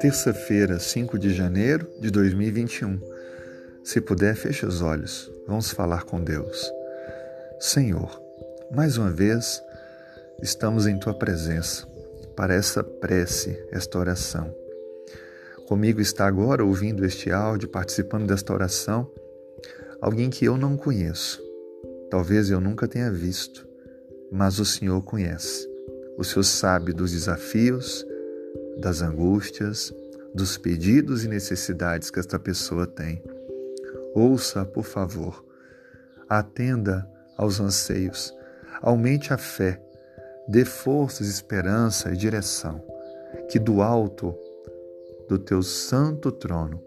Terça-feira, 5 de janeiro de 2021. Se puder, feche os olhos. Vamos falar com Deus. Senhor, mais uma vez estamos em tua presença para essa prece, esta oração. Comigo está agora ouvindo este áudio, participando desta oração, alguém que eu não conheço. Talvez eu nunca tenha visto, mas o Senhor conhece. O Senhor sabe dos desafios, das angústias, dos pedidos e necessidades que esta pessoa tem. Ouça, por favor. Atenda aos anseios. Aumente a fé. Dê forças, esperança e direção. Que do alto do teu santo trono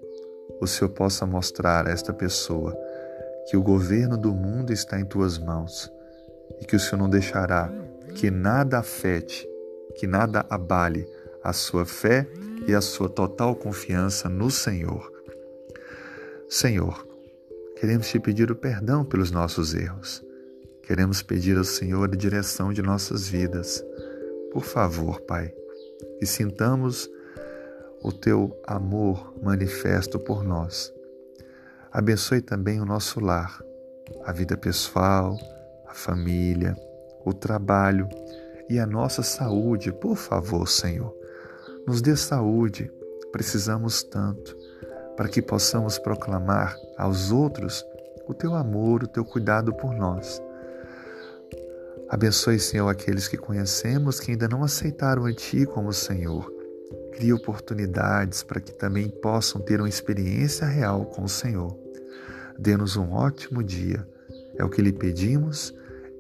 o Senhor possa mostrar a esta pessoa que o governo do mundo está em tuas mãos e que o Senhor não deixará que nada afete, que nada abale a sua fé e a sua total confiança no Senhor. Senhor, queremos te pedir o perdão pelos nossos erros. Queremos pedir ao Senhor a direção de nossas vidas. Por favor, Pai, que sintamos o teu amor manifesto por nós. Abençoe também o nosso lar, a vida pessoal, a família, o trabalho e a nossa saúde, por favor, Senhor. Nos dê saúde, precisamos tanto, para que possamos proclamar aos outros o teu amor, o teu cuidado por nós. Abençoe, Senhor, aqueles que conhecemos que ainda não aceitaram a Ti como Senhor. Crie oportunidades para que também possam ter uma experiência real com o Senhor. Dê-nos um ótimo dia. É o que lhe pedimos,